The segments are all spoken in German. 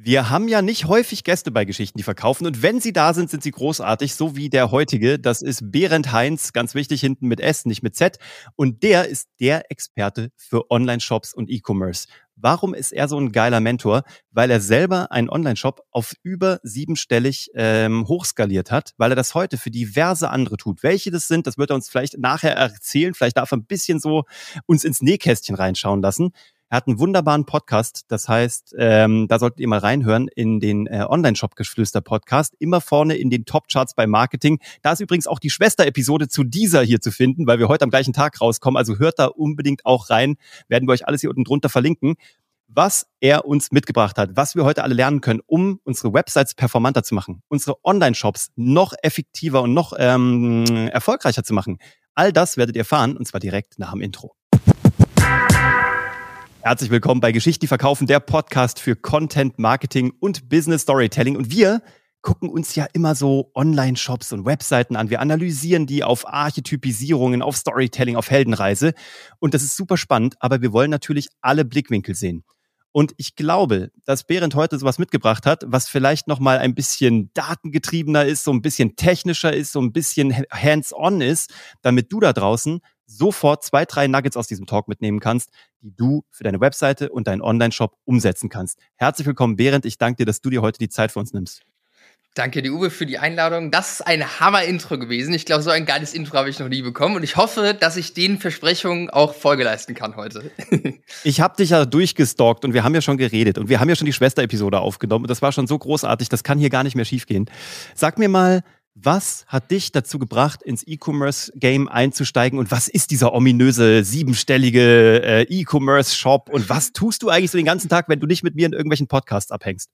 Wir haben ja nicht häufig Gäste bei Geschichten, die verkaufen. Und wenn sie da sind, sind sie großartig, so wie der heutige. Das ist Berend Heinz, ganz wichtig, hinten mit S, nicht mit Z. Und der ist der Experte für Online-Shops und E-Commerce. Warum ist er so ein geiler Mentor? Weil er selber einen Online-Shop auf über siebenstellig ähm, hochskaliert hat, weil er das heute für diverse andere tut. Welche das sind, das wird er uns vielleicht nachher erzählen. Vielleicht darf er ein bisschen so uns ins Nähkästchen reinschauen lassen. Er hat einen wunderbaren Podcast, das heißt, ähm, da solltet ihr mal reinhören in den äh, Online-Shop-Geflüster-Podcast, immer vorne in den Top-Charts bei Marketing. Da ist übrigens auch die Schwester-Episode zu dieser hier zu finden, weil wir heute am gleichen Tag rauskommen. Also hört da unbedingt auch rein, werden wir euch alles hier unten drunter verlinken was er uns mitgebracht hat, was wir heute alle lernen können, um unsere Websites performanter zu machen, unsere Online-Shops noch effektiver und noch ähm, erfolgreicher zu machen. All das werdet ihr erfahren und zwar direkt nach dem Intro. Herzlich willkommen bei Geschichte verkaufen, der Podcast für Content Marketing und Business Storytelling. Und wir gucken uns ja immer so Online-Shops und Webseiten an. Wir analysieren die auf Archetypisierungen, auf Storytelling, auf Heldenreise. Und das ist super spannend, aber wir wollen natürlich alle Blickwinkel sehen. Und ich glaube, dass Behrendt heute sowas mitgebracht hat, was vielleicht nochmal ein bisschen datengetriebener ist, so ein bisschen technischer ist, so ein bisschen hands-on ist, damit du da draußen sofort zwei, drei Nuggets aus diesem Talk mitnehmen kannst, die du für deine Webseite und deinen Online-Shop umsetzen kannst. Herzlich willkommen, Behrend. Ich danke dir, dass du dir heute die Zeit für uns nimmst. Danke dir, Uwe, für die Einladung. Das ist ein Hammer-Intro gewesen. Ich glaube, so ein geiles Intro habe ich noch nie bekommen. Und ich hoffe, dass ich den Versprechungen auch Folge leisten kann heute. ich habe dich ja durchgestalkt und wir haben ja schon geredet. Und wir haben ja schon die Schwester-Episode aufgenommen. Und das war schon so großartig, das kann hier gar nicht mehr schiefgehen. Sag mir mal, was hat dich dazu gebracht, ins E-Commerce-Game einzusteigen und was ist dieser ominöse siebenstellige äh, E-Commerce-Shop und was tust du eigentlich so den ganzen Tag, wenn du nicht mit mir in irgendwelchen Podcasts abhängst?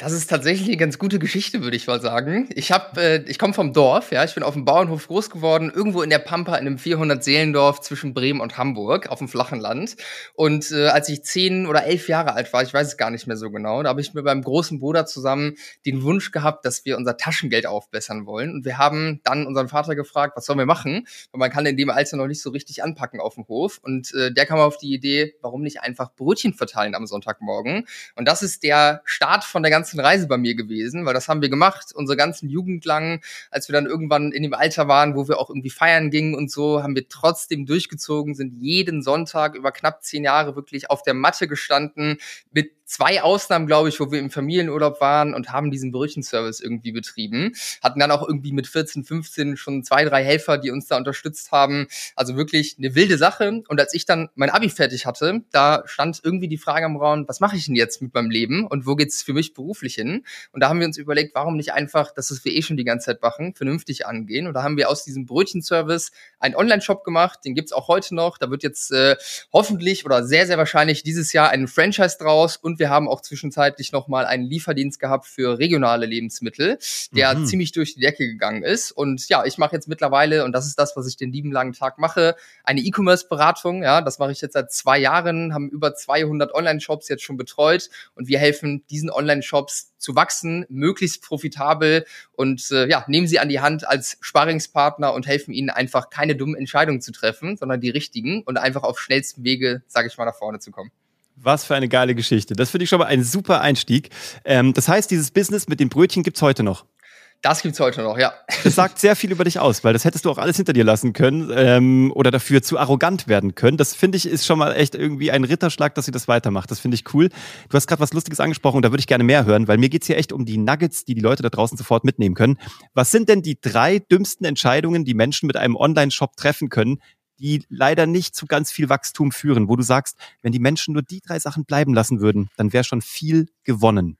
Das ist tatsächlich eine ganz gute Geschichte, würde ich mal sagen. Ich habe, äh, ich komme vom Dorf, ja, ich bin auf dem Bauernhof groß geworden, irgendwo in der Pampa in einem 400 Seelendorf zwischen Bremen und Hamburg auf dem flachen Land. Und äh, als ich zehn oder elf Jahre alt war, ich weiß es gar nicht mehr so genau, da habe ich mit meinem großen Bruder zusammen den Wunsch gehabt, dass wir unser Taschengeld aufbessern wollen. Und wir haben dann unseren Vater gefragt, was sollen wir machen? Weil man kann in dem Alter noch nicht so richtig anpacken auf dem Hof. Und äh, der kam auf die Idee, warum nicht einfach Brötchen verteilen am Sonntagmorgen? Und das ist der Start von der ganzen ganzen Reise bei mir gewesen, weil das haben wir gemacht, unsere ganzen Jugend lang, als wir dann irgendwann in dem Alter waren, wo wir auch irgendwie feiern gingen und so, haben wir trotzdem durchgezogen, sind jeden Sonntag über knapp zehn Jahre wirklich auf der Matte gestanden mit zwei Ausnahmen, glaube ich, wo wir im Familienurlaub waren und haben diesen Brötchenservice irgendwie betrieben. Hatten dann auch irgendwie mit 14, 15 schon zwei, drei Helfer, die uns da unterstützt haben. Also wirklich eine wilde Sache. Und als ich dann mein Abi fertig hatte, da stand irgendwie die Frage am Raum, was mache ich denn jetzt mit meinem Leben und wo geht's für mich beruflich hin? Und da haben wir uns überlegt, warum nicht einfach, das wir eh schon die ganze Zeit machen, vernünftig angehen. Und da haben wir aus diesem Brötchenservice einen Online-Shop gemacht, den gibt's auch heute noch. Da wird jetzt äh, hoffentlich oder sehr, sehr wahrscheinlich dieses Jahr ein Franchise draus und wir haben auch zwischenzeitlich nochmal einen Lieferdienst gehabt für regionale Lebensmittel, der mhm. ziemlich durch die Decke gegangen ist. Und ja, ich mache jetzt mittlerweile, und das ist das, was ich den lieben langen Tag mache, eine E-Commerce-Beratung. Ja, das mache ich jetzt seit zwei Jahren, haben über 200 Online-Shops jetzt schon betreut und wir helfen diesen Online-Shops zu wachsen, möglichst profitabel und äh, ja, nehmen sie an die Hand als Sparingspartner und helfen ihnen einfach keine dummen Entscheidungen zu treffen, sondern die richtigen und einfach auf schnellstem Wege, sage ich mal, nach vorne zu kommen. Was für eine geile Geschichte. Das finde ich schon mal ein super Einstieg. Ähm, das heißt, dieses Business mit den Brötchen gibt es heute noch. Das gibt es heute noch, ja. Das sagt sehr viel über dich aus, weil das hättest du auch alles hinter dir lassen können ähm, oder dafür zu arrogant werden können. Das finde ich ist schon mal echt irgendwie ein Ritterschlag, dass sie das weitermacht. Das finde ich cool. Du hast gerade was Lustiges angesprochen und da würde ich gerne mehr hören, weil mir geht es hier echt um die Nuggets, die die Leute da draußen sofort mitnehmen können. Was sind denn die drei dümmsten Entscheidungen, die Menschen mit einem Online-Shop treffen können, die leider nicht zu ganz viel Wachstum führen, wo du sagst, wenn die Menschen nur die drei Sachen bleiben lassen würden, dann wäre schon viel gewonnen.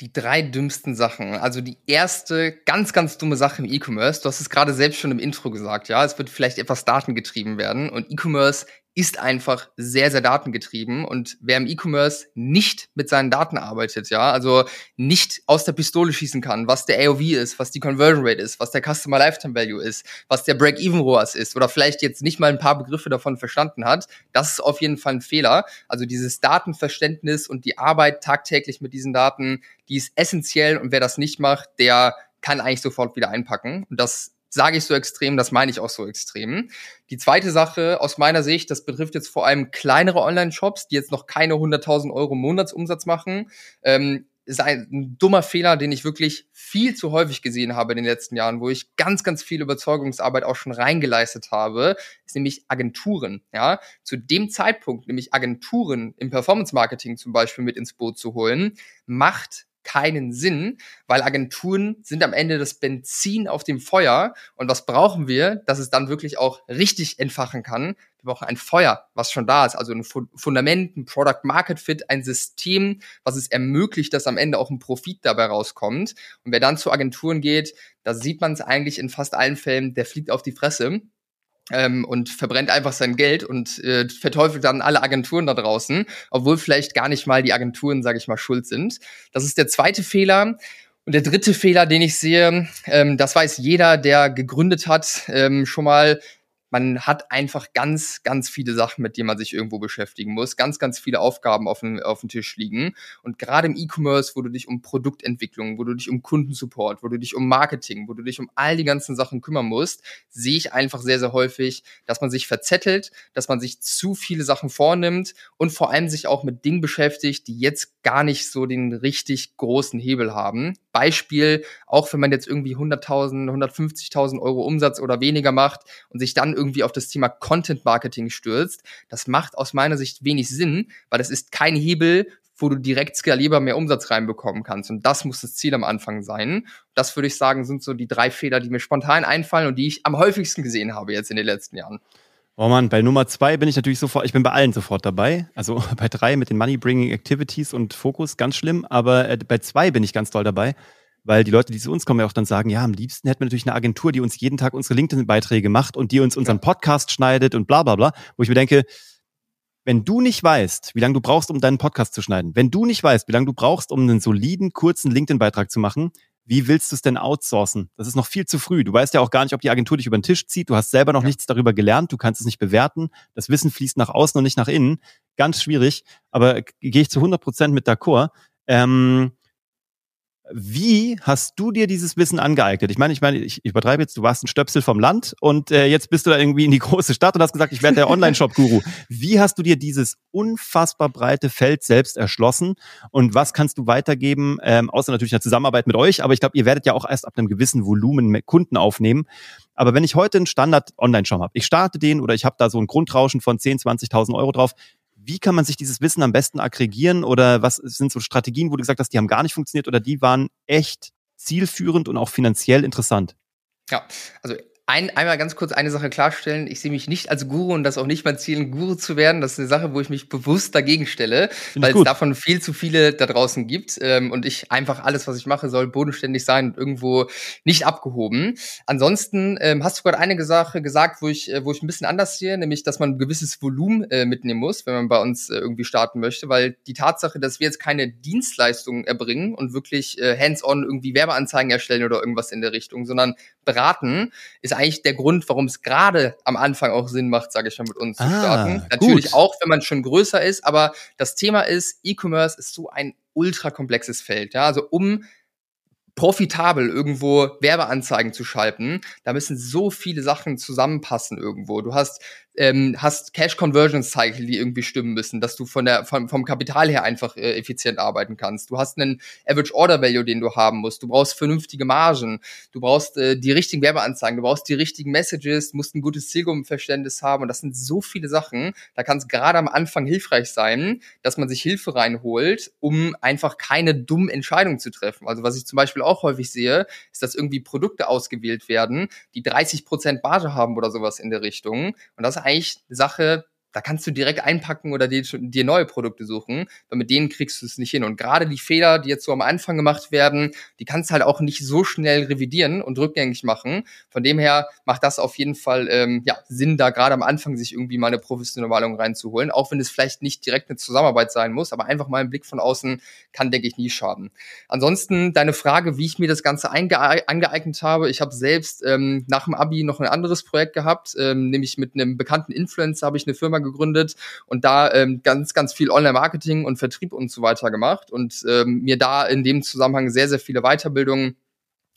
Die drei dümmsten Sachen. Also die erste ganz, ganz dumme Sache im E-Commerce. Du hast es gerade selbst schon im Intro gesagt, ja. Es wird vielleicht etwas datengetrieben werden. Und E-Commerce ist einfach sehr, sehr datengetrieben. Und wer im E-Commerce nicht mit seinen Daten arbeitet, ja, also nicht aus der Pistole schießen kann, was der AOV ist, was die Conversion Rate ist, was der Customer Lifetime Value ist, was der Break-Even ROAS ist oder vielleicht jetzt nicht mal ein paar Begriffe davon verstanden hat, das ist auf jeden Fall ein Fehler. Also dieses Datenverständnis und die Arbeit tagtäglich mit diesen Daten, die ist essentiell und wer das nicht macht, der kann eigentlich sofort wieder einpacken. Und das sage ich so extrem, das meine ich auch so extrem. Die zweite Sache aus meiner Sicht, das betrifft jetzt vor allem kleinere Online-Shops, die jetzt noch keine 100.000 Euro Monatsumsatz machen. Ähm, ist ein, dummer Fehler, den ich wirklich viel zu häufig gesehen habe in den letzten Jahren, wo ich ganz, ganz viel Überzeugungsarbeit auch schon reingeleistet habe, ist nämlich Agenturen. Ja, zu dem Zeitpunkt, nämlich Agenturen im Performance Marketing zum Beispiel mit ins Boot zu holen, macht keinen Sinn, weil Agenturen sind am Ende das Benzin auf dem Feuer. Und was brauchen wir, dass es dann wirklich auch richtig entfachen kann? Wir brauchen ein Feuer, was schon da ist, also ein Fundament, ein Product Market Fit, ein System, was es ermöglicht, dass am Ende auch ein Profit dabei rauskommt. Und wer dann zu Agenturen geht, da sieht man es eigentlich in fast allen Fällen, der fliegt auf die Fresse ähm, und verbrennt einfach sein Geld und äh, verteufelt dann alle Agenturen da draußen, obwohl vielleicht gar nicht mal die Agenturen, sage ich mal, schuld sind. Das ist der zweite Fehler. Und der dritte Fehler, den ich sehe, ähm, das weiß jeder, der gegründet hat, ähm, schon mal, man hat einfach ganz, ganz viele Sachen, mit denen man sich irgendwo beschäftigen muss, ganz, ganz viele Aufgaben auf dem, auf dem Tisch liegen. Und gerade im E-Commerce, wo du dich um Produktentwicklung, wo du dich um Kundensupport, wo du dich um Marketing, wo du dich um all die ganzen Sachen kümmern musst, sehe ich einfach sehr, sehr häufig, dass man sich verzettelt, dass man sich zu viele Sachen vornimmt und vor allem sich auch mit Dingen beschäftigt, die jetzt gar nicht so den richtig großen Hebel haben. Beispiel, auch wenn man jetzt irgendwie 100.000, 150.000 Euro Umsatz oder weniger macht und sich dann irgendwie auf das Thema Content Marketing stürzt, das macht aus meiner Sicht wenig Sinn, weil das ist kein Hebel, wo du direkt skalierbar mehr Umsatz reinbekommen kannst. Und das muss das Ziel am Anfang sein. Das würde ich sagen, sind so die drei Fehler, die mir spontan einfallen und die ich am häufigsten gesehen habe jetzt in den letzten Jahren. Oh Mann, bei Nummer zwei bin ich natürlich sofort, ich bin bei allen sofort dabei. Also bei drei mit den Money-Bringing Activities und Fokus, ganz schlimm. Aber äh, bei zwei bin ich ganz toll dabei, weil die Leute, die zu uns kommen, ja auch dann sagen, ja, am liebsten hätten wir natürlich eine Agentur, die uns jeden Tag unsere LinkedIn-Beiträge macht und die uns unseren Podcast schneidet und bla bla bla. Wo ich mir denke, wenn du nicht weißt, wie lange du brauchst, um deinen Podcast zu schneiden, wenn du nicht weißt, wie lange du brauchst, um einen soliden, kurzen LinkedIn-Beitrag zu machen, wie willst du es denn outsourcen? Das ist noch viel zu früh. Du weißt ja auch gar nicht, ob die Agentur dich über den Tisch zieht. Du hast selber noch ja. nichts darüber gelernt. Du kannst es nicht bewerten. Das Wissen fließt nach außen und nicht nach innen. Ganz schwierig. Aber gehe ich zu 100 Prozent mit d'accord. Ähm, wie hast du dir dieses Wissen angeeignet? Ich meine, ich meine, ich übertreibe jetzt, du warst ein Stöpsel vom Land und äh, jetzt bist du da irgendwie in die große Stadt und hast gesagt, ich werde der Online-Shop-Guru. Wie hast du dir dieses unfassbar breite Feld selbst erschlossen und was kannst du weitergeben, ähm, außer natürlich einer Zusammenarbeit mit euch, aber ich glaube, ihr werdet ja auch erst ab einem gewissen Volumen Kunden aufnehmen. Aber wenn ich heute einen Standard-Online-Shop habe, ich starte den oder ich habe da so ein Grundrauschen von 10, 20.000 Euro drauf, wie kann man sich dieses Wissen am besten aggregieren oder was sind so Strategien, wo du gesagt hast, die haben gar nicht funktioniert oder die waren echt zielführend und auch finanziell interessant? Ja, also ein, einmal ganz kurz eine Sache klarstellen. Ich sehe mich nicht als Guru und das auch nicht mein Ziel, ein Guru zu werden. Das ist eine Sache, wo ich mich bewusst dagegen stelle, Find weil es davon viel zu viele da draußen gibt ähm, und ich einfach alles, was ich mache, soll bodenständig sein und irgendwo nicht abgehoben. Ansonsten ähm, hast du gerade eine Sache gesagt, wo ich, äh, wo ich ein bisschen anders sehe, nämlich, dass man ein gewisses Volumen äh, mitnehmen muss, wenn man bei uns äh, irgendwie starten möchte, weil die Tatsache, dass wir jetzt keine Dienstleistungen erbringen und wirklich äh, hands-on irgendwie Werbeanzeigen erstellen oder irgendwas in der Richtung, sondern beraten, ist eigentlich der Grund, warum es gerade am Anfang auch Sinn macht, sage ich mal, mit uns ah, zu starten. Natürlich gut. auch, wenn man schon größer ist, aber das Thema ist, E-Commerce ist so ein ultra komplexes Feld. Ja? Also um profitabel irgendwo Werbeanzeigen zu schalten, da müssen so viele Sachen zusammenpassen irgendwo. Du hast ähm, hast Cash Conversion Cycle, die irgendwie stimmen müssen, dass du von der vom, vom Kapital her einfach äh, effizient arbeiten kannst. Du hast einen Average Order Value, den du haben musst. Du brauchst vernünftige Margen. Du brauchst äh, die richtigen Werbeanzeigen. Du brauchst die richtigen Messages. Musst ein gutes Zielgruppenverständnis haben. Und das sind so viele Sachen. Da kann es gerade am Anfang hilfreich sein, dass man sich Hilfe reinholt, um einfach keine dummen Entscheidungen zu treffen. Also was ich zum Beispiel auch häufig sehe, ist, dass irgendwie Produkte ausgewählt werden, die 30 Prozent Marge haben oder sowas in der Richtung. Und das eigentlich eine Sache, da kannst du direkt einpacken oder dir, dir neue Produkte suchen, weil mit denen kriegst du es nicht hin. Und gerade die Fehler, die jetzt so am Anfang gemacht werden, die kannst du halt auch nicht so schnell revidieren und rückgängig machen. Von dem her macht das auf jeden Fall ähm, ja, Sinn, da gerade am Anfang sich irgendwie mal eine professionelle Malung reinzuholen, auch wenn es vielleicht nicht direkt eine Zusammenarbeit sein muss, aber einfach mal ein Blick von außen kann, denke ich, nie schaden. Ansonsten deine Frage, wie ich mir das Ganze angeeignet habe. Ich habe selbst ähm, nach dem Abi noch ein anderes Projekt gehabt, ähm, nämlich mit einem bekannten Influencer habe ich eine Firma gegründet und da ähm, ganz, ganz viel Online-Marketing und Vertrieb und so weiter gemacht und ähm, mir da in dem Zusammenhang sehr, sehr viele Weiterbildungen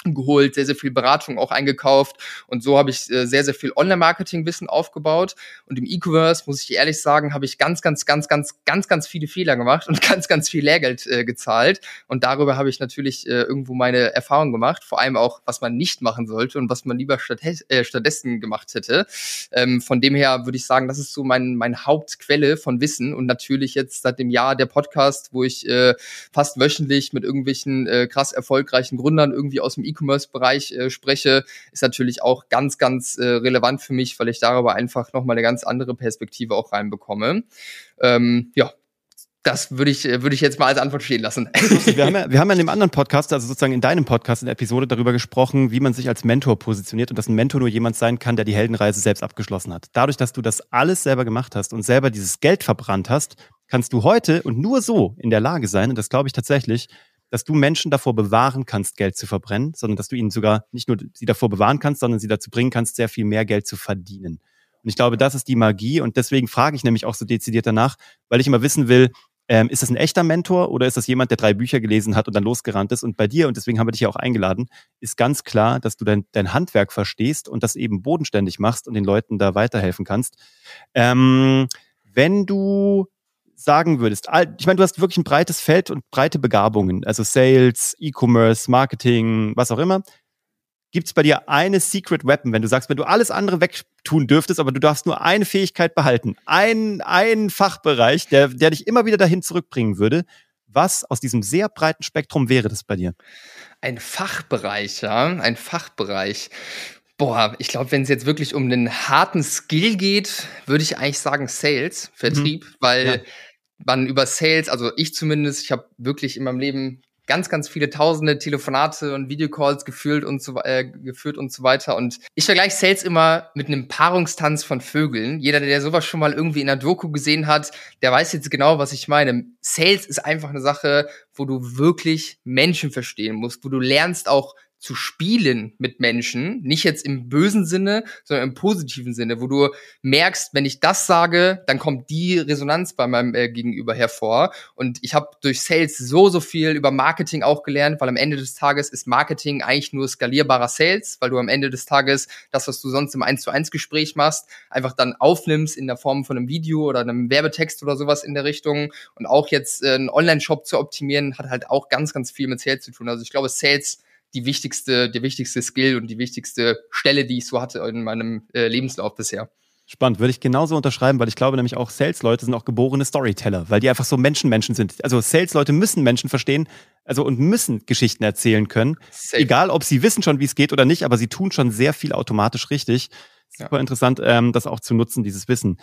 geholt, sehr, sehr viel Beratung auch eingekauft. Und so habe ich äh, sehr, sehr viel Online-Marketing-Wissen aufgebaut. Und im E-Commerce, muss ich ehrlich sagen, habe ich ganz, ganz, ganz, ganz, ganz, ganz viele Fehler gemacht und ganz, ganz viel Lehrgeld äh, gezahlt. Und darüber habe ich natürlich äh, irgendwo meine Erfahrung gemacht, vor allem auch, was man nicht machen sollte und was man lieber statt, äh, stattdessen gemacht hätte. Ähm, von dem her würde ich sagen, das ist so mein, mein Hauptquelle von Wissen. Und natürlich jetzt seit dem Jahr der Podcast, wo ich äh, fast wöchentlich mit irgendwelchen äh, krass erfolgreichen Gründern irgendwie aus dem E-Commerce-Bereich äh, spreche, ist natürlich auch ganz, ganz äh, relevant für mich, weil ich darüber einfach nochmal eine ganz andere Perspektive auch reinbekomme. Ähm, ja, das würde ich, äh, würde ich jetzt mal als Antwort stehen lassen. Wir haben, ja, wir haben ja in dem anderen Podcast, also sozusagen in deinem Podcast, in der Episode darüber gesprochen, wie man sich als Mentor positioniert und dass ein Mentor nur jemand sein kann, der die Heldenreise selbst abgeschlossen hat. Dadurch, dass du das alles selber gemacht hast und selber dieses Geld verbrannt hast, kannst du heute und nur so in der Lage sein, und das glaube ich tatsächlich, dass du Menschen davor bewahren kannst, Geld zu verbrennen, sondern dass du ihnen sogar nicht nur sie davor bewahren kannst, sondern sie dazu bringen kannst, sehr viel mehr Geld zu verdienen. Und ich glaube, das ist die Magie. Und deswegen frage ich nämlich auch so dezidiert danach, weil ich immer wissen will, ähm, ist das ein echter Mentor oder ist das jemand, der drei Bücher gelesen hat und dann losgerannt ist? Und bei dir, und deswegen haben wir dich ja auch eingeladen, ist ganz klar, dass du dein, dein Handwerk verstehst und das eben bodenständig machst und den Leuten da weiterhelfen kannst. Ähm, wenn du sagen würdest, ich meine, du hast wirklich ein breites Feld und breite Begabungen, also Sales, E-Commerce, Marketing, was auch immer. Gibt es bei dir eine Secret Weapon, wenn du sagst, wenn du alles andere wegtun dürftest, aber du darfst nur eine Fähigkeit behalten, ein, ein Fachbereich, der, der dich immer wieder dahin zurückbringen würde, was aus diesem sehr breiten Spektrum wäre das bei dir? Ein Fachbereich, ja, ein Fachbereich. Boah, ich glaube, wenn es jetzt wirklich um einen harten Skill geht, würde ich eigentlich sagen Sales, Vertrieb, mhm. weil ja. Man über Sales, also ich zumindest, ich habe wirklich in meinem Leben ganz, ganz viele tausende Telefonate und Videocalls geführt und so, äh, geführt und so weiter. Und ich vergleiche Sales immer mit einem Paarungstanz von Vögeln. Jeder, der sowas schon mal irgendwie in einer Doku gesehen hat, der weiß jetzt genau, was ich meine. Sales ist einfach eine Sache, wo du wirklich Menschen verstehen musst, wo du lernst auch zu spielen mit Menschen, nicht jetzt im bösen Sinne, sondern im positiven Sinne, wo du merkst, wenn ich das sage, dann kommt die Resonanz bei meinem äh, Gegenüber hervor. Und ich habe durch Sales so, so viel über Marketing auch gelernt, weil am Ende des Tages ist Marketing eigentlich nur skalierbarer Sales, weil du am Ende des Tages das, was du sonst im 1 zu 1 Gespräch machst, einfach dann aufnimmst in der Form von einem Video oder einem Werbetext oder sowas in der Richtung. Und auch jetzt äh, einen Online-Shop zu optimieren, hat halt auch ganz, ganz viel mit Sales zu tun. Also ich glaube, Sales die wichtigste, der wichtigste Skill und die wichtigste Stelle, die ich so hatte in meinem äh, Lebenslauf bisher. Spannend, würde ich genauso unterschreiben, weil ich glaube nämlich auch Sales-Leute sind auch geborene Storyteller, weil die einfach so Menschen-Menschen sind. Also Sales-Leute müssen Menschen verstehen, also und müssen Geschichten erzählen können. Safe. Egal, ob sie wissen schon, wie es geht oder nicht, aber sie tun schon sehr viel automatisch richtig super interessant, ähm, das auch zu nutzen, dieses Wissen.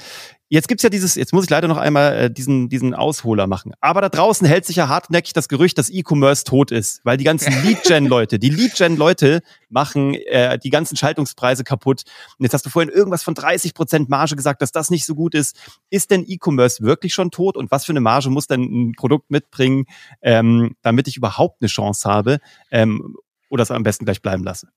Jetzt gibt's ja dieses, jetzt muss ich leider noch einmal äh, diesen, diesen Ausholer machen. Aber da draußen hält sich ja hartnäckig das Gerücht, dass E-Commerce tot ist, weil die ganzen Lead-Gen-Leute, die Lead-Gen-Leute machen äh, die ganzen Schaltungspreise kaputt. Und jetzt hast du vorhin irgendwas von 30 Prozent Marge gesagt, dass das nicht so gut ist. Ist denn E-Commerce wirklich schon tot? Und was für eine Marge muss denn ein Produkt mitbringen, ähm, damit ich überhaupt eine Chance habe? Ähm, oder es am besten gleich bleiben lasse?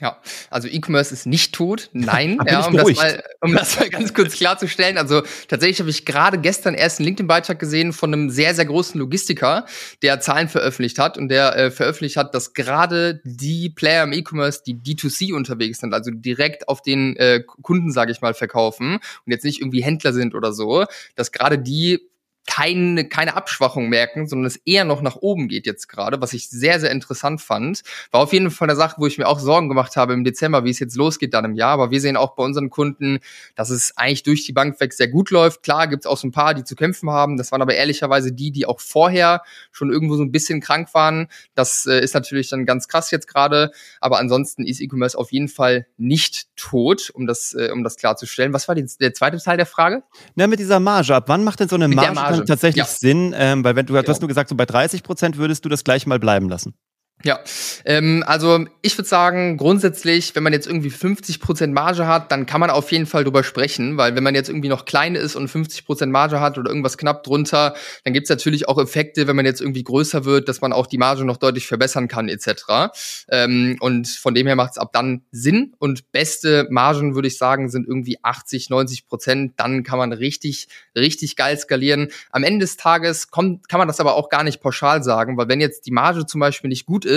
Ja, also E-Commerce ist nicht tot. Nein, ja, um, das mal, um das mal ganz kurz klarzustellen. Also tatsächlich habe ich gerade gestern erst einen LinkedIn-Beitrag gesehen von einem sehr, sehr großen Logistiker, der Zahlen veröffentlicht hat und der äh, veröffentlicht hat, dass gerade die Player im E-Commerce, die D2C unterwegs sind, also direkt auf den äh, Kunden, sage ich mal, verkaufen und jetzt nicht irgendwie Händler sind oder so, dass gerade die keine, keine Abschwachung merken, sondern es eher noch nach oben geht jetzt gerade, was ich sehr, sehr interessant fand. War auf jeden Fall eine Sache, wo ich mir auch Sorgen gemacht habe im Dezember, wie es jetzt losgeht dann im Jahr. Aber wir sehen auch bei unseren Kunden, dass es eigentlich durch die Bank weg sehr gut läuft. Klar gibt es auch so ein paar, die zu kämpfen haben. Das waren aber ehrlicherweise die, die auch vorher schon irgendwo so ein bisschen krank waren. Das äh, ist natürlich dann ganz krass jetzt gerade. Aber ansonsten ist E-Commerce auf jeden Fall nicht tot, um das, äh, um das klarzustellen. Was war die, der zweite Teil der Frage? Na, mit dieser Marge. Ab wann macht denn so eine Marge Marge tatsächlich ja. Sinn, ähm, weil wenn du, du hast nur gesagt, so bei 30 Prozent würdest du das gleich mal bleiben lassen. Ja, ähm, also ich würde sagen, grundsätzlich, wenn man jetzt irgendwie 50% Marge hat, dann kann man auf jeden Fall drüber sprechen, weil wenn man jetzt irgendwie noch klein ist und 50% Marge hat oder irgendwas knapp drunter, dann gibt's natürlich auch Effekte, wenn man jetzt irgendwie größer wird, dass man auch die Marge noch deutlich verbessern kann etc. Ähm, und von dem her macht's ab dann Sinn und beste Margen, würde ich sagen, sind irgendwie 80, 90 Prozent. Dann kann man richtig, richtig geil skalieren. Am Ende des Tages kommt, kann man das aber auch gar nicht pauschal sagen, weil wenn jetzt die Marge zum Beispiel nicht gut ist,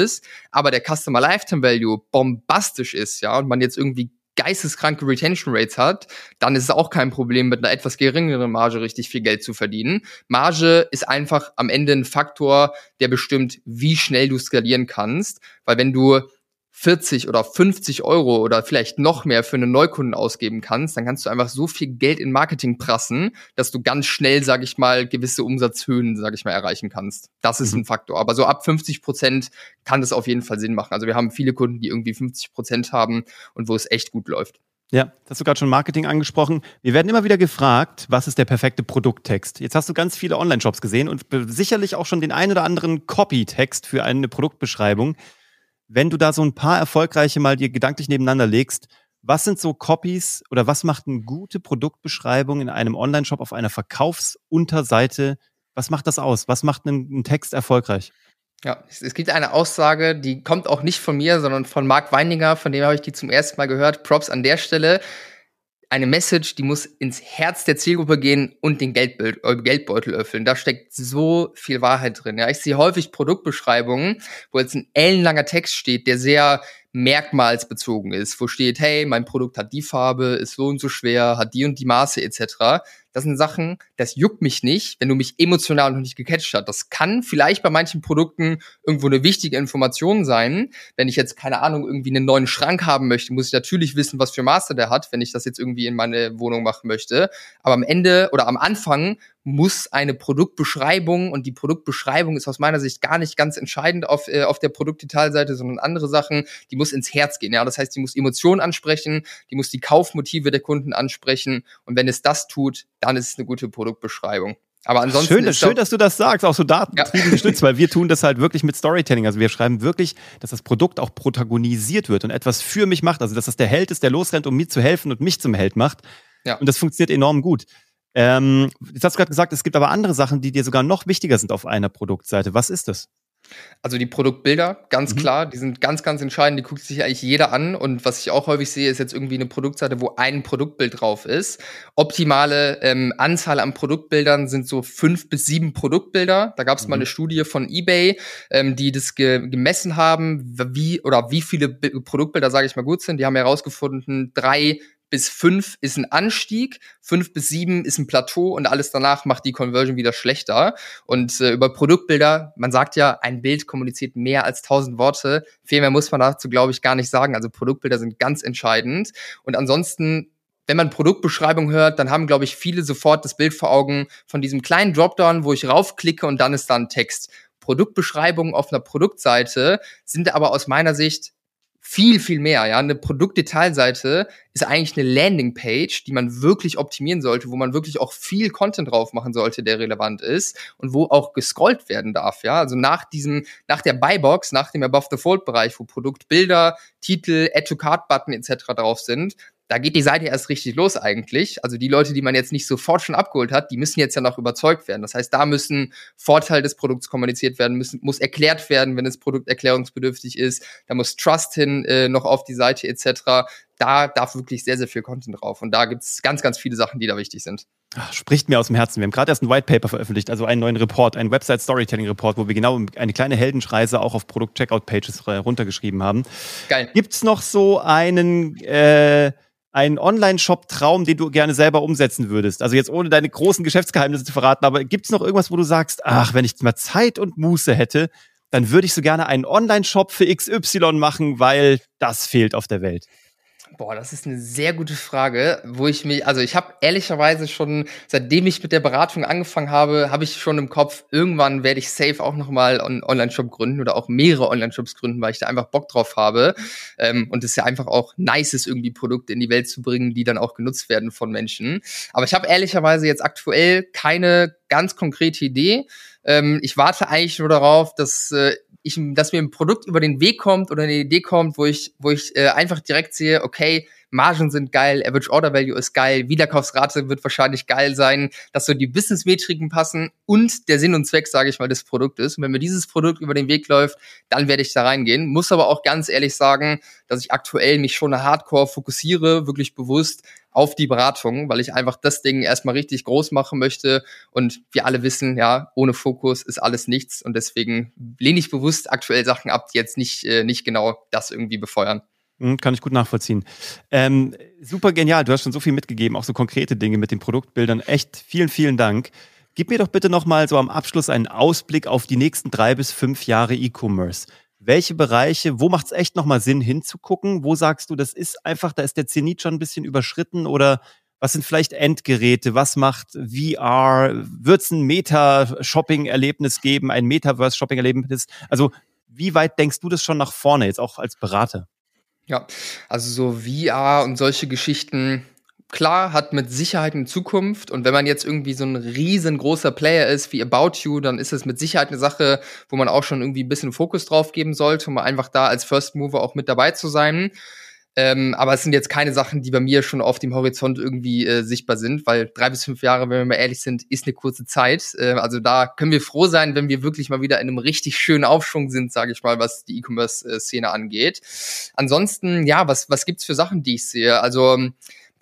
aber der Customer Lifetime Value bombastisch ist, ja, und man jetzt irgendwie geisteskranke Retention Rates hat, dann ist es auch kein Problem, mit einer etwas geringeren Marge richtig viel Geld zu verdienen. Marge ist einfach am Ende ein Faktor, der bestimmt, wie schnell du skalieren kannst, weil wenn du 40 oder 50 Euro oder vielleicht noch mehr für einen Neukunden ausgeben kannst, dann kannst du einfach so viel Geld in Marketing prassen, dass du ganz schnell, sag ich mal, gewisse Umsatzhöhen, sag ich mal, erreichen kannst. Das ist mhm. ein Faktor. Aber so ab 50 Prozent kann das auf jeden Fall Sinn machen. Also wir haben viele Kunden, die irgendwie 50 Prozent haben und wo es echt gut läuft. Ja, das hast du gerade schon Marketing angesprochen. Wir werden immer wieder gefragt, was ist der perfekte Produkttext? Jetzt hast du ganz viele Online-Shops gesehen und sicherlich auch schon den ein oder anderen Copy-Text für eine Produktbeschreibung wenn du da so ein paar erfolgreiche mal dir gedanklich nebeneinander legst, was sind so Copies oder was macht eine gute Produktbeschreibung in einem Online-Shop auf einer Verkaufsunterseite? Was macht das aus? Was macht einen, einen Text erfolgreich? Ja, es, gibt eine Aussage, die kommt auch nicht von mir, sondern von Marc Weininger, von dem habe ich die zum ersten Mal gehört. Props an der Stelle eine Message, die muss ins Herz der Zielgruppe gehen und den Geldbild, äh, Geldbeutel öffnen. Da steckt so viel Wahrheit drin. Ja, ich sehe häufig Produktbeschreibungen, wo jetzt ein ellenlanger Text steht, der sehr merkmalsbezogen ist, wo steht, hey, mein Produkt hat die Farbe, ist so und so schwer, hat die und die Maße etc. Das sind Sachen, das juckt mich nicht, wenn du mich emotional noch nicht gecatcht hast. Das kann vielleicht bei manchen Produkten irgendwo eine wichtige Information sein. Wenn ich jetzt, keine Ahnung, irgendwie einen neuen Schrank haben möchte, muss ich natürlich wissen, was für Maße der hat, wenn ich das jetzt irgendwie in meine Wohnung machen möchte. Aber am Ende oder am Anfang muss eine Produktbeschreibung und die Produktbeschreibung ist aus meiner Sicht gar nicht ganz entscheidend auf, äh, auf der Produktdetailseite, sondern andere Sachen, die muss ins Herz gehen. Ja, das heißt, die muss Emotionen ansprechen, die muss die Kaufmotive der Kunden ansprechen und wenn es das tut, dann ist es eine gute Produktbeschreibung. Aber ansonsten. Schön, schön dass du das sagst, auch so datengetrieben ja. gestützt, weil wir tun das halt wirklich mit Storytelling. Also wir schreiben wirklich, dass das Produkt auch protagonisiert wird und etwas für mich macht. Also dass das der Held ist, der losrennt, um mir zu helfen und mich zum Held macht. Ja. Und das funktioniert enorm gut. Ähm, jetzt hast du gerade gesagt, es gibt aber andere Sachen, die dir sogar noch wichtiger sind auf einer Produktseite. Was ist das? Also die Produktbilder, ganz mhm. klar, die sind ganz, ganz entscheidend. Die guckt sich eigentlich jeder an. Und was ich auch häufig sehe, ist jetzt irgendwie eine Produktseite, wo ein Produktbild drauf ist. Optimale ähm, Anzahl an Produktbildern sind so fünf bis sieben Produktbilder. Da gab es mhm. mal eine Studie von eBay, ähm, die das ge gemessen haben, wie oder wie viele Produktbilder, sage ich mal, gut sind. Die haben herausgefunden, drei bis fünf ist ein Anstieg, fünf bis sieben ist ein Plateau und alles danach macht die Conversion wieder schlechter. Und äh, über Produktbilder, man sagt ja, ein Bild kommuniziert mehr als tausend Worte. Viel mehr muss man dazu, glaube ich, gar nicht sagen. Also Produktbilder sind ganz entscheidend. Und ansonsten wenn man Produktbeschreibung hört, dann haben, glaube ich, viele sofort das Bild vor Augen von diesem kleinen Dropdown, wo ich raufklicke und dann ist da ein Text. Produktbeschreibungen auf einer Produktseite sind aber aus meiner Sicht viel, viel mehr. Ja, eine Produktdetailseite ist eigentlich eine Landingpage, die man wirklich optimieren sollte, wo man wirklich auch viel Content drauf machen sollte, der relevant ist und wo auch gescrollt werden darf. Ja, also nach diesem, nach der Buybox, nach dem Above the Fold Bereich, wo Produktbilder, Titel, Add to Card Button etc. drauf sind, da geht die Seite erst richtig los eigentlich. Also die Leute, die man jetzt nicht sofort schon abgeholt hat, die müssen jetzt ja noch überzeugt werden. Das heißt, da müssen Vorteile des Produkts kommuniziert werden, müssen, muss erklärt werden, wenn das Produkt erklärungsbedürftig ist. Da muss Trust hin äh, noch auf die Seite etc. Da darf wirklich sehr, sehr viel Content drauf. Und da gibt's ganz, ganz viele Sachen, die da wichtig sind. Ach, spricht mir aus dem Herzen. Wir haben gerade erst ein White Paper veröffentlicht, also einen neuen Report, einen Website Storytelling Report, wo wir genau eine kleine Heldenschreise auch auf Produkt-Checkout-Pages runtergeschrieben haben. Geil. Gibt's noch so einen äh, ein Online-Shop-Traum, den du gerne selber umsetzen würdest? Also jetzt ohne deine großen Geschäftsgeheimnisse zu verraten, aber gibt es noch irgendwas, wo du sagst, ach, wenn ich mal Zeit und Muße hätte, dann würde ich so gerne einen Online-Shop für XY machen, weil das fehlt auf der Welt. Boah, das ist eine sehr gute Frage, wo ich mich, also ich habe ehrlicherweise schon, seitdem ich mit der Beratung angefangen habe, habe ich schon im Kopf, irgendwann werde ich safe auch nochmal einen Online-Shop gründen oder auch mehrere Online-Shops gründen, weil ich da einfach Bock drauf habe. Ähm, und es ist ja einfach auch nice ist, irgendwie Produkte in die Welt zu bringen, die dann auch genutzt werden von Menschen. Aber ich habe ehrlicherweise jetzt aktuell keine ganz konkrete Idee. Ähm, ich warte eigentlich nur darauf, dass äh, ich, dass mir ein Produkt über den Weg kommt oder eine Idee kommt, wo ich, wo ich äh, einfach direkt sehe, okay, Margen sind geil, Average Order Value ist geil, Wiederkaufsrate wird wahrscheinlich geil sein, dass so die Business-Metriken passen und der Sinn und Zweck, sage ich mal, des Produktes. Und wenn mir dieses Produkt über den Weg läuft, dann werde ich da reingehen. Muss aber auch ganz ehrlich sagen, dass ich aktuell mich schon hardcore fokussiere, wirklich bewusst auf die Beratung, weil ich einfach das Ding erstmal richtig groß machen möchte. Und wir alle wissen, ja, ohne Fokus ist alles nichts. Und deswegen lehne ich bewusst aktuell Sachen ab, die jetzt nicht, äh, nicht genau das irgendwie befeuern. Hm, kann ich gut nachvollziehen. Ähm, super genial, du hast schon so viel mitgegeben, auch so konkrete Dinge mit den Produktbildern. Echt vielen, vielen Dank. Gib mir doch bitte nochmal so am Abschluss einen Ausblick auf die nächsten drei bis fünf Jahre E-Commerce. Welche Bereiche, wo macht es echt nochmal Sinn hinzugucken? Wo sagst du, das ist einfach, da ist der Zenit schon ein bisschen überschritten oder was sind vielleicht Endgeräte? Was macht VR? Wird es ein Meta-Shopping-Erlebnis geben, ein Metaverse-Shopping-Erlebnis? Also wie weit denkst du das schon nach vorne, jetzt auch als Berater? Ja, also so VR und solche Geschichten, klar, hat mit Sicherheit eine Zukunft. Und wenn man jetzt irgendwie so ein riesengroßer Player ist wie About You, dann ist es mit Sicherheit eine Sache, wo man auch schon irgendwie ein bisschen Fokus drauf geben sollte, um einfach da als First Mover auch mit dabei zu sein. Ähm, aber es sind jetzt keine Sachen, die bei mir schon auf dem Horizont irgendwie äh, sichtbar sind, weil drei bis fünf Jahre, wenn wir mal ehrlich sind, ist eine kurze Zeit. Äh, also da können wir froh sein, wenn wir wirklich mal wieder in einem richtig schönen Aufschwung sind, sage ich mal, was die E-Commerce-Szene angeht. Ansonsten, ja, was, was gibt's für Sachen, die ich sehe? Also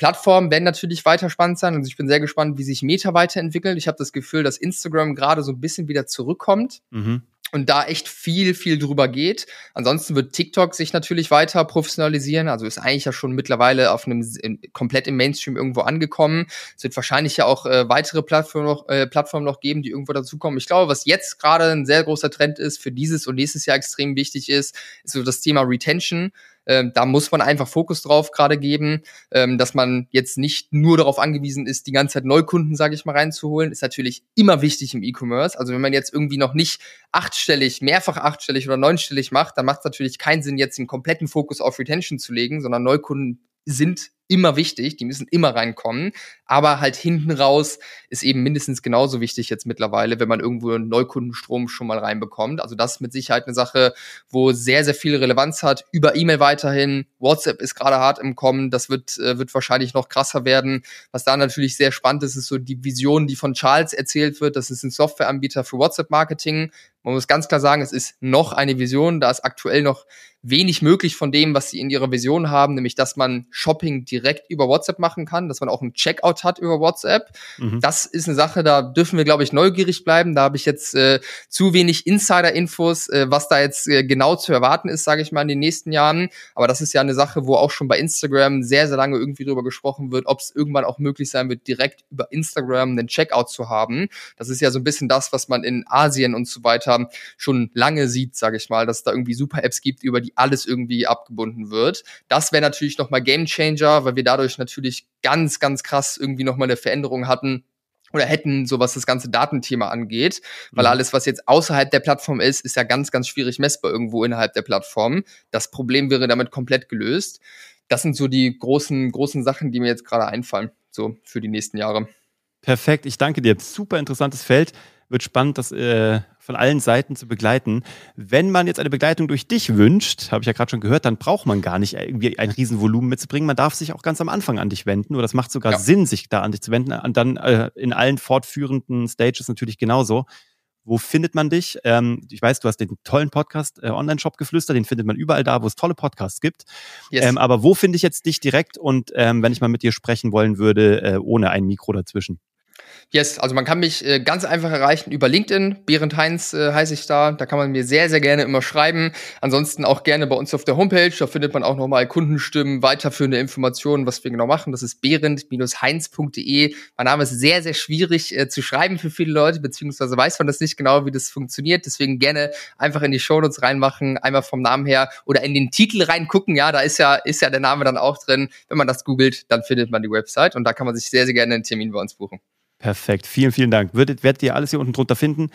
Plattformen werden natürlich weiter spannend sein. Also ich bin sehr gespannt, wie sich Meta weiterentwickelt. Ich habe das Gefühl, dass Instagram gerade so ein bisschen wieder zurückkommt. Mhm und da echt viel, viel drüber geht. Ansonsten wird TikTok sich natürlich weiter professionalisieren. Also ist eigentlich ja schon mittlerweile auf einem in, komplett im Mainstream irgendwo angekommen. Es wird wahrscheinlich ja auch äh, weitere Plattformen noch, äh, Plattformen noch geben, die irgendwo dazukommen. Ich glaube, was jetzt gerade ein sehr großer Trend ist, für dieses und nächstes Jahr extrem wichtig ist, ist so das Thema Retention. Ähm, da muss man einfach Fokus drauf gerade geben, ähm, dass man jetzt nicht nur darauf angewiesen ist, die ganze Zeit Neukunden, sage ich mal, reinzuholen, ist natürlich immer wichtig im E-Commerce. Also wenn man jetzt irgendwie noch nicht achtstellig, mehrfach achtstellig oder neunstellig macht, dann macht es natürlich keinen Sinn, jetzt einen kompletten Fokus auf Retention zu legen, sondern Neukunden sind immer wichtig, die müssen immer reinkommen. Aber halt hinten raus ist eben mindestens genauso wichtig jetzt mittlerweile, wenn man irgendwo einen Neukundenstrom schon mal reinbekommt. Also das ist mit Sicherheit eine Sache, wo sehr, sehr viel Relevanz hat. Über E-Mail weiterhin. WhatsApp ist gerade hart im Kommen. Das wird, äh, wird wahrscheinlich noch krasser werden. Was da natürlich sehr spannend ist, ist so die Vision, die von Charles erzählt wird. Das ist ein Softwareanbieter für WhatsApp-Marketing. Man muss ganz klar sagen, es ist noch eine Vision. Da ist aktuell noch wenig möglich von dem, was sie in ihrer Vision haben, nämlich dass man Shopping direkt über WhatsApp machen kann, dass man auch ein Checkout hat über WhatsApp. Mhm. Das ist eine Sache, da dürfen wir, glaube ich, neugierig bleiben. Da habe ich jetzt äh, zu wenig Insider-Infos, äh, was da jetzt äh, genau zu erwarten ist, sage ich mal, in den nächsten Jahren. Aber das ist ja eine Sache, wo auch schon bei Instagram sehr, sehr lange irgendwie drüber gesprochen wird, ob es irgendwann auch möglich sein wird, direkt über Instagram einen Checkout zu haben. Das ist ja so ein bisschen das, was man in Asien und so weiter schon lange sieht, sage ich mal, dass es da irgendwie super Apps gibt, über die alles irgendwie abgebunden wird. Das wäre natürlich nochmal Game Changer, weil wir dadurch natürlich ganz, ganz krass irgendwie nochmal eine Veränderung hatten, oder hätten, so was das ganze Datenthema angeht, weil mhm. alles, was jetzt außerhalb der Plattform ist, ist ja ganz, ganz schwierig messbar irgendwo innerhalb der Plattform. Das Problem wäre damit komplett gelöst. Das sind so die großen, großen Sachen, die mir jetzt gerade einfallen, so für die nächsten Jahre. Perfekt, ich danke dir. Super interessantes Feld wird spannend, das äh, von allen Seiten zu begleiten. Wenn man jetzt eine Begleitung durch dich wünscht, habe ich ja gerade schon gehört, dann braucht man gar nicht irgendwie ein Riesenvolumen mitzubringen. Man darf sich auch ganz am Anfang an dich wenden oder das macht sogar ja. Sinn, sich da an dich zu wenden. Und dann äh, in allen fortführenden Stages natürlich genauso. Wo findet man dich? Ähm, ich weiß, du hast den tollen Podcast äh, Online-Shop geflüstert, den findet man überall da, wo es tolle Podcasts gibt. Yes. Ähm, aber wo finde ich jetzt dich direkt und ähm, wenn ich mal mit dir sprechen wollen würde, äh, ohne ein Mikro dazwischen? Yes, also man kann mich äh, ganz einfach erreichen über LinkedIn. Behrend Heinz äh, heiße ich da. Da kann man mir sehr, sehr gerne immer schreiben. Ansonsten auch gerne bei uns auf der Homepage. Da findet man auch nochmal Kundenstimmen, weiterführende Informationen, was wir genau machen. Das ist behrend-heinz.de. Mein Name ist sehr, sehr schwierig äh, zu schreiben für viele Leute, beziehungsweise weiß man das nicht genau, wie das funktioniert. Deswegen gerne einfach in die Shownotes reinmachen, einmal vom Namen her oder in den Titel reingucken. Ja, da ist ja, ist ja der Name dann auch drin. Wenn man das googelt, dann findet man die Website und da kann man sich sehr, sehr gerne einen Termin bei uns buchen. Perfekt. Vielen, vielen Dank. Würdet, werdet ihr alles hier unten drunter finden.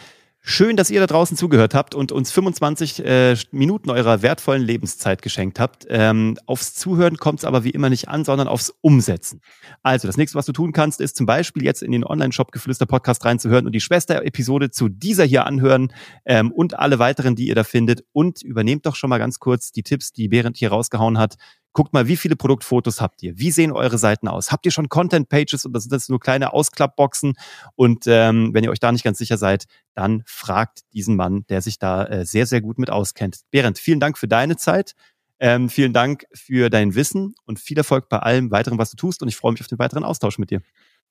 Schön, dass ihr da draußen zugehört habt und uns 25 äh, Minuten eurer wertvollen Lebenszeit geschenkt habt. Ähm, aufs Zuhören kommt es aber wie immer nicht an, sondern aufs Umsetzen. Also, das nächste, was du tun kannst, ist zum Beispiel jetzt in den Online-Shop Geflüster Podcast reinzuhören und die Schwester-Episode zu dieser hier anhören ähm, und alle weiteren, die ihr da findet. Und übernehmt doch schon mal ganz kurz die Tipps, die Berend hier rausgehauen hat. Guckt mal, wie viele Produktfotos habt ihr? Wie sehen eure Seiten aus? Habt ihr schon Content-Pages oder sind das nur kleine Ausklappboxen? Und ähm, wenn ihr euch da nicht ganz sicher seid, dann fragt diesen Mann, der sich da äh, sehr, sehr gut mit auskennt. Berend, vielen Dank für deine Zeit. Ähm, vielen Dank für dein Wissen und viel Erfolg bei allem weiteren, was du tust. Und ich freue mich auf den weiteren Austausch mit dir.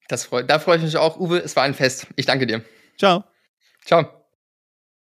Das freu, da freue ich mich auch, Uwe. Es war ein Fest. Ich danke dir. Ciao. Ciao.